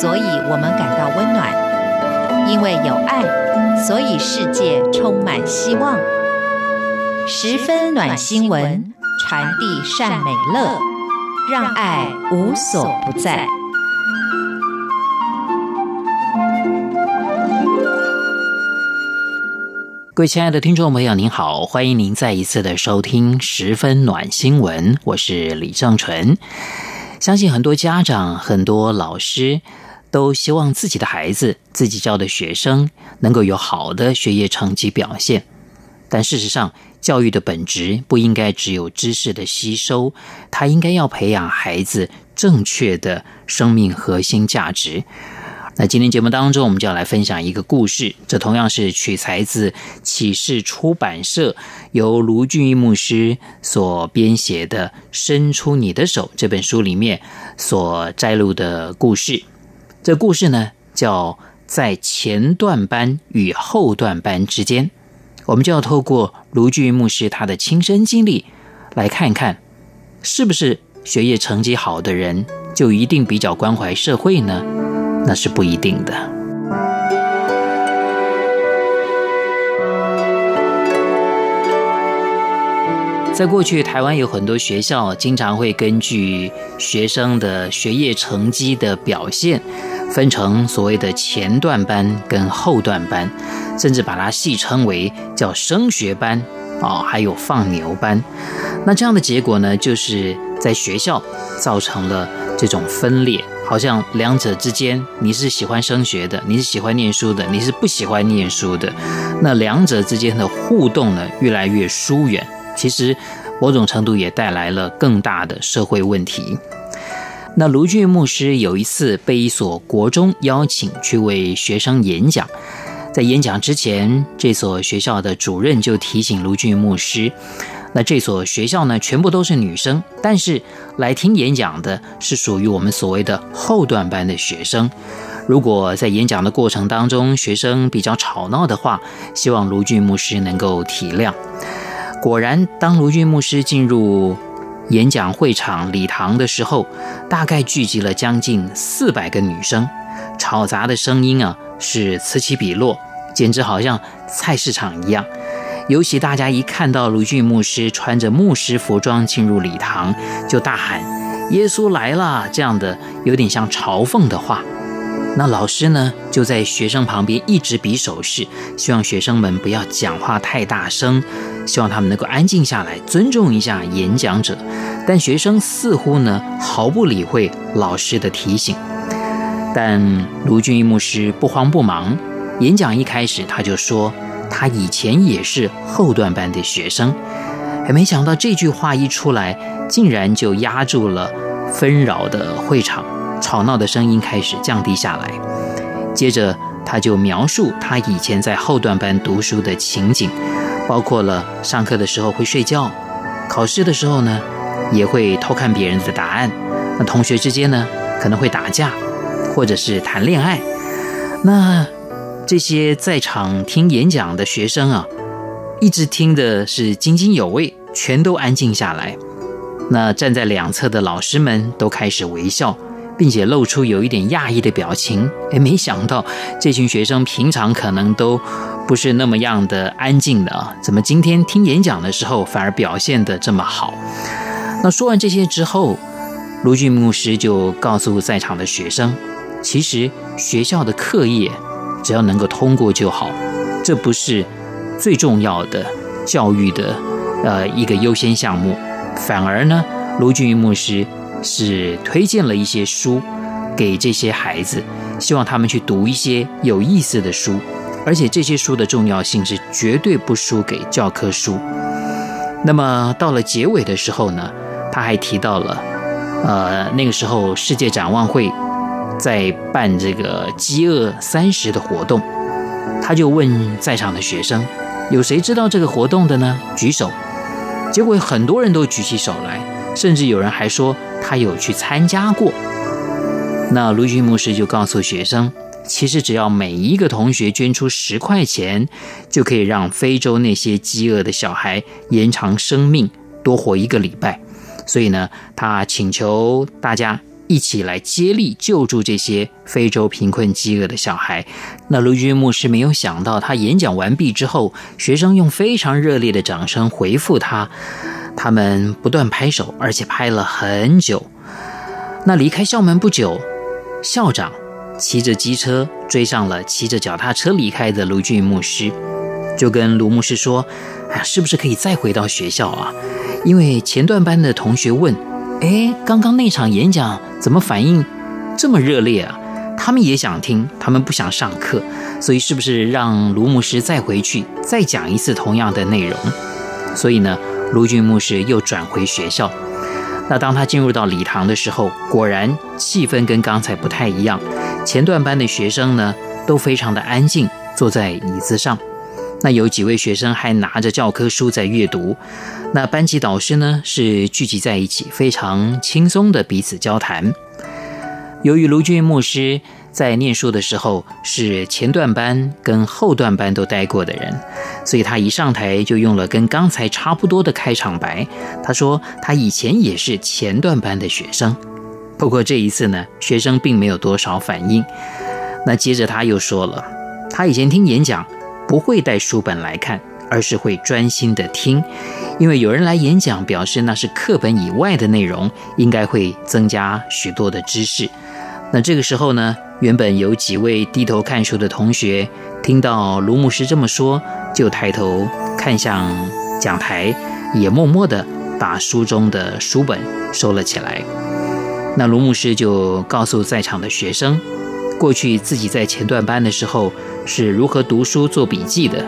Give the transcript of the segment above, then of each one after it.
所以我们感到温暖；因为有爱，所以世界充满希望。十分暖新闻，传递善美乐，让爱无所不在。各位亲爱的听众朋友，您好，欢迎您再一次的收听《十分暖新闻》，我是李正纯。相信很多家长、很多老师都希望自己的孩子、自己教的学生能够有好的学业成绩表现。但事实上，教育的本质不应该只有知识的吸收，它应该要培养孩子正确的生命核心价值。那今天节目当中，我们就要来分享一个故事，这同样是取材自启示出版社由卢俊义牧师所编写的《伸出你的手》这本书里面所摘录的故事。这故事呢，叫在前段班与后段班之间，我们就要透过卢俊牧师他的亲身经历，来看看是不是学业成绩好的人就一定比较关怀社会呢？那是不一定的。在过去，台湾有很多学校经常会根据学生的学业成绩的表现，分成所谓的前段班跟后段班，甚至把它戏称为叫升学班啊，还有放牛班。那这样的结果呢，就是在学校造成了这种分裂。好像两者之间，你是喜欢升学的，你是喜欢念书的，你是不喜欢念书的。那两者之间的互动呢，越来越疏远。其实，某种程度也带来了更大的社会问题。那卢俊牧师有一次被一所国中邀请去为学生演讲，在演讲之前，这所学校的主任就提醒卢俊牧师。那这所学校呢，全部都是女生，但是来听演讲的是属于我们所谓的后段班的学生。如果在演讲的过程当中，学生比较吵闹的话，希望卢俊牧师能够体谅。果然，当卢俊牧师进入演讲会场礼堂的时候，大概聚集了将近四百个女生，吵杂的声音啊，是此起彼落，简直好像菜市场一样。尤其大家一看到卢俊牧师穿着牧师服装进入礼堂，就大喊“耶稣来了”这样的有点像嘲讽的话。那老师呢，就在学生旁边一直比手势，希望学生们不要讲话太大声，希望他们能够安静下来，尊重一下演讲者。但学生似乎呢毫不理会老师的提醒。但卢俊义牧师不慌不忙，演讲一开始他就说。他以前也是后段班的学生，还没想到这句话一出来，竟然就压住了纷扰的会场，吵闹的声音开始降低下来。接着，他就描述他以前在后段班读书的情景，包括了上课的时候会睡觉，考试的时候呢，也会偷看别人的答案。那同学之间呢，可能会打架，或者是谈恋爱。那。这些在场听演讲的学生啊，一直听的是津津有味，全都安静下来。那站在两侧的老师们都开始微笑，并且露出有一点讶异的表情。哎，没想到这群学生平常可能都不是那么样的安静的啊，怎么今天听演讲的时候反而表现得这么好？那说完这些之后，卢俊牧师就告诉在场的学生，其实学校的课业。只要能够通过就好，这不是最重要的教育的呃一个优先项目。反而呢，卢俊牧师是推荐了一些书给这些孩子，希望他们去读一些有意思的书，而且这些书的重要性是绝对不输给教科书。那么到了结尾的时候呢，他还提到了呃那个时候世界展望会。在办这个饥饿三十的活动，他就问在场的学生：“有谁知道这个活动的呢？”举手。结果很多人都举起手来，甚至有人还说他有去参加过。那卢俊牧师就告诉学生：“其实只要每一个同学捐出十块钱，就可以让非洲那些饥饿的小孩延长生命，多活一个礼拜。”所以呢，他请求大家。一起来接力救助这些非洲贫困饥饿的小孩。那卢俊牧师没有想到，他演讲完毕之后，学生用非常热烈的掌声回复他，他们不断拍手，而且拍了很久。那离开校门不久，校长骑着机车追上了骑着脚踏车离开的卢俊牧师，就跟卢牧师说：“哎，是不是可以再回到学校啊？因为前段班的同学问。”哎，刚刚那场演讲怎么反应这么热烈啊？他们也想听，他们不想上课，所以是不是让卢牧师再回去再讲一次同样的内容？所以呢，卢俊牧师又转回学校。那当他进入到礼堂的时候，果然气氛跟刚才不太一样。前段班的学生呢，都非常的安静，坐在椅子上。那有几位学生还拿着教科书在阅读。那班级导师呢，是聚集在一起，非常轻松的彼此交谈。由于卢俊牧师在念书的时候是前段班跟后段班都待过的人，所以他一上台就用了跟刚才差不多的开场白。他说他以前也是前段班的学生，不过这一次呢，学生并没有多少反应。那接着他又说了，他以前听演讲不会带书本来看，而是会专心的听。因为有人来演讲，表示那是课本以外的内容，应该会增加许多的知识。那这个时候呢，原本有几位低头看书的同学，听到卢牧师这么说，就抬头看向讲台，也默默地把书中的书本收了起来。那卢牧师就告诉在场的学生，过去自己在前段班的时候是如何读书做笔记的。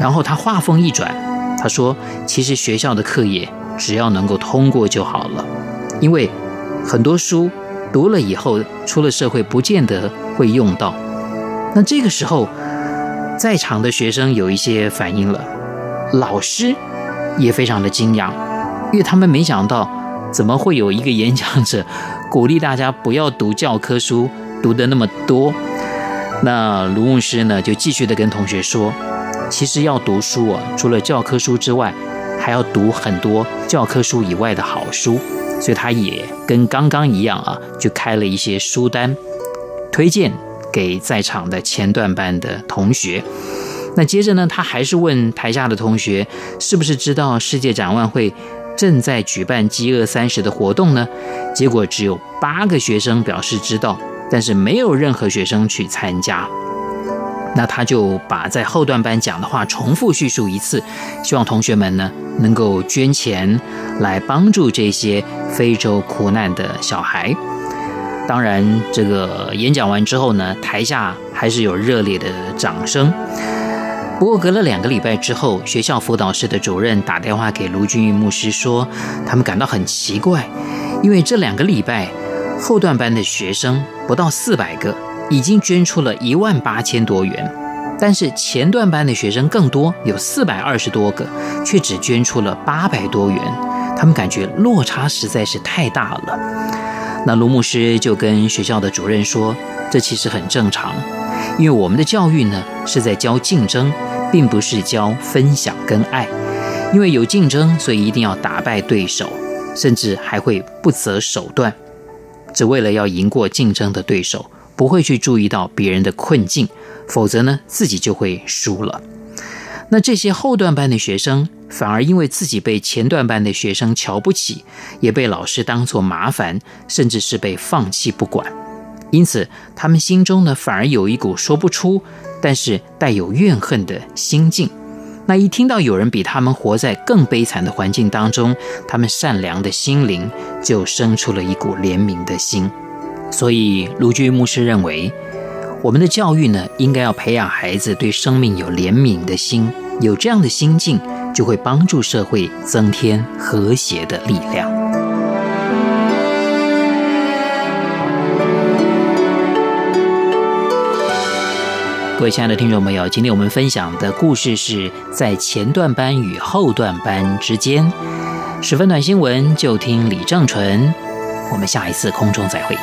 然后他话锋一转。他说：“其实学校的课业只要能够通过就好了，因为很多书读了以后出了社会不见得会用到。那这个时候，在场的学生有一些反应了，老师也非常的惊讶，因为他们没想到怎么会有一个演讲者鼓励大家不要读教科书读得那么多。那卢牧师呢，就继续的跟同学说。”其实要读书啊，除了教科书之外，还要读很多教科书以外的好书。所以他也跟刚刚一样啊，就开了一些书单，推荐给在场的前段班的同学。那接着呢，他还是问台下的同学，是不是知道世界展望会正在举办饥饿三十的活动呢？结果只有八个学生表示知道，但是没有任何学生去参加。那他就把在后段班讲的话重复叙述一次，希望同学们呢能够捐钱来帮助这些非洲苦难的小孩。当然，这个演讲完之后呢，台下还是有热烈的掌声。不过，隔了两个礼拜之后，学校辅导室的主任打电话给卢俊义牧师说，他们感到很奇怪，因为这两个礼拜后段班的学生不到四百个。已经捐出了一万八千多元，但是前段班的学生更多，有四百二十多个，却只捐出了八百多元。他们感觉落差实在是太大了。那卢牧师就跟学校的主任说：“这其实很正常，因为我们的教育呢是在教竞争，并不是教分享跟爱。因为有竞争，所以一定要打败对手，甚至还会不择手段，只为了要赢过竞争的对手。”不会去注意到别人的困境，否则呢，自己就会输了。那这些后段班的学生，反而因为自己被前段班的学生瞧不起，也被老师当作麻烦，甚至是被放弃不管，因此他们心中呢，反而有一股说不出，但是带有怨恨的心境。那一听到有人比他们活在更悲惨的环境当中，他们善良的心灵就生出了一股怜悯的心。所以，卢俊牧师认为，我们的教育呢，应该要培养孩子对生命有怜悯的心，有这样的心境，就会帮助社会增添和谐的力量。各位亲爱的听众朋友，今天我们分享的故事是在前段班与后段班之间，十分短新闻，就听李正淳。我们下一次空中再会。